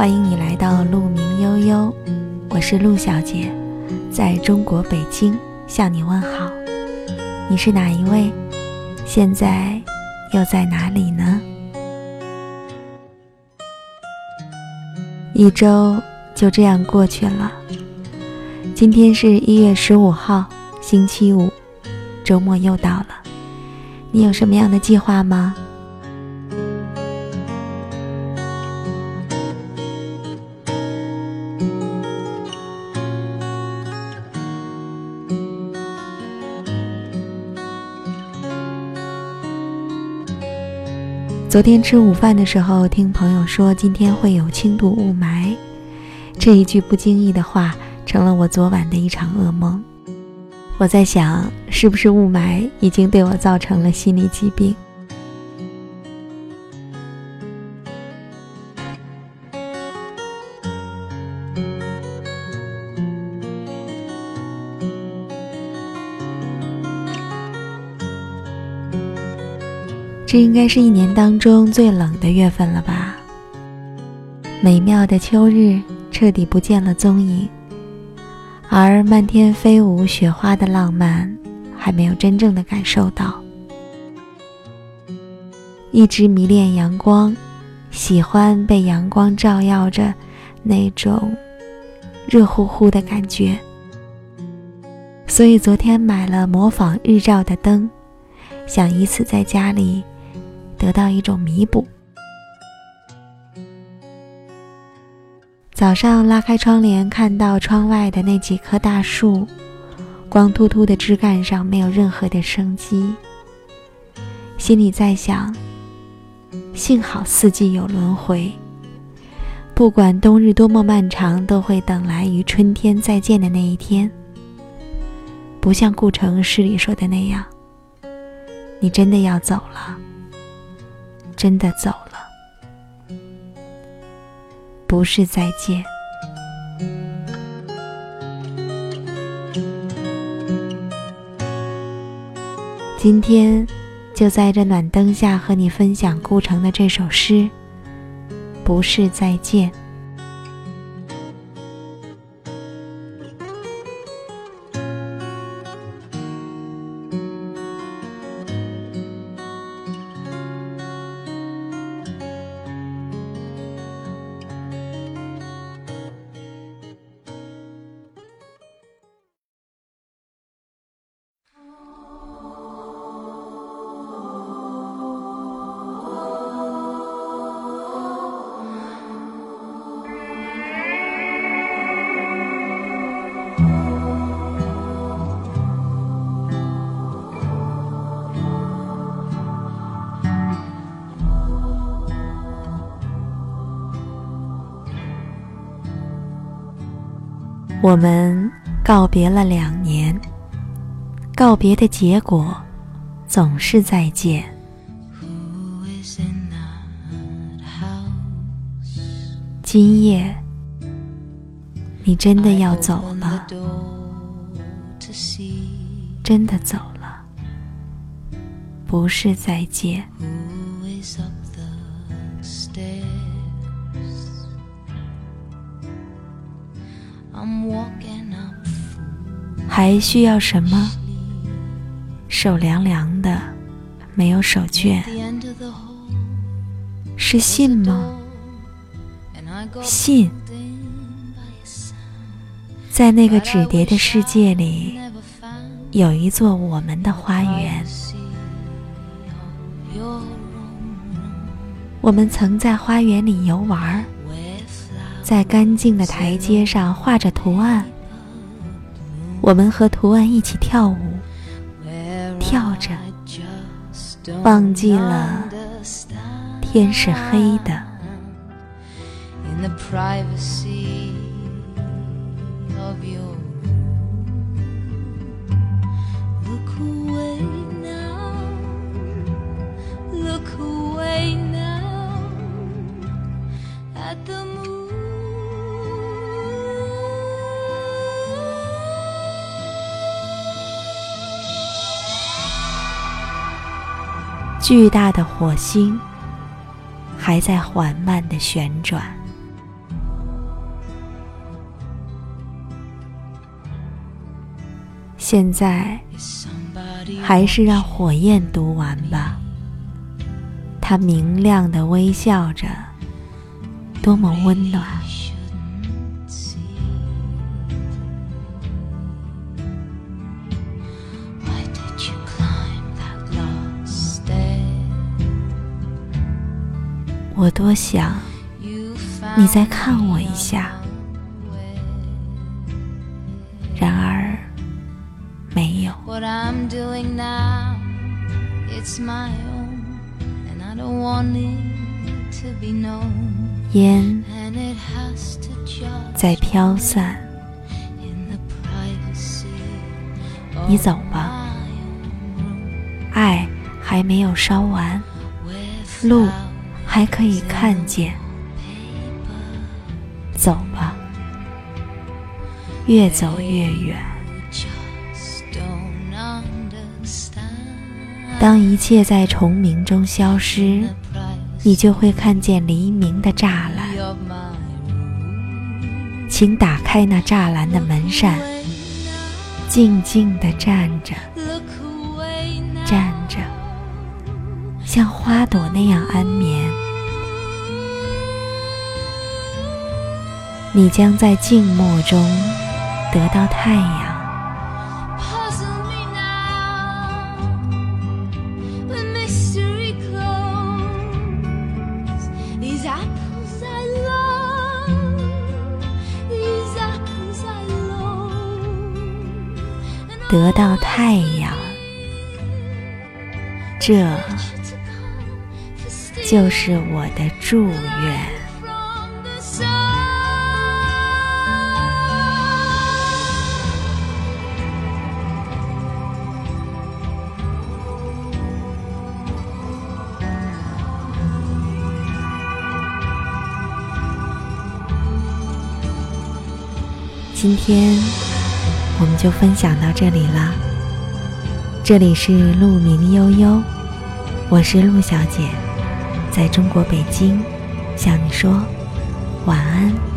欢迎你来到鹿鸣悠悠，我是陆小姐，在中国北京向你问好。你是哪一位？现在又在哪里呢？一周就这样过去了，今天是一月十五号，星期五，周末又到了。你有什么样的计划吗？昨天吃午饭的时候，听朋友说今天会有轻度雾霾，这一句不经意的话成了我昨晚的一场噩梦。我在想，是不是雾霾已经对我造成了心理疾病？这应该是一年当中最冷的月份了吧？美妙的秋日彻底不见了踪影，而漫天飞舞雪花的浪漫还没有真正的感受到。一直迷恋阳光，喜欢被阳光照耀着那种热乎乎的感觉，所以昨天买了模仿日照的灯，想以此在家里。得到一种弥补。早上拉开窗帘，看到窗外的那几棵大树，光秃秃的枝干上没有任何的生机。心里在想：幸好四季有轮回，不管冬日多么漫长，都会等来与春天再见的那一天。不像顾城诗里说的那样，你真的要走了。真的走了，不是再见。今天就在这暖灯下和你分享顾城的这首诗，不是再见。我们告别了两年，告别的结果总是再见。今夜，你真的要走了，真的走了，不是再见。还需要什么？手凉凉的，没有手绢，是信吗？信，在那个纸叠的世界里，有一座我们的花园。我们曾在花园里游玩，在干净的台阶上画着图案。我们和图案一起跳舞，跳着，忘记了天是黑的。巨大的火星，还在缓慢的旋转。现在，还是让火焰读完吧。它明亮的微笑着，多么温暖。我多想你再看我一下，然而没有。烟在飘散，你走吧，爱还没有烧完，路。还可以看见，走吧，越走越远。当一切在虫鸣中消失，你就会看见黎明的栅栏。请打开那栅栏的门扇，静静地站着，站着。像花朵那样安眠，你将在静默中得到太阳。得到太阳，这。就是我的祝愿。今天我们就分享到这里了。这里是鹿鸣悠悠，我是鹿小姐。在中国北京，向你说晚安。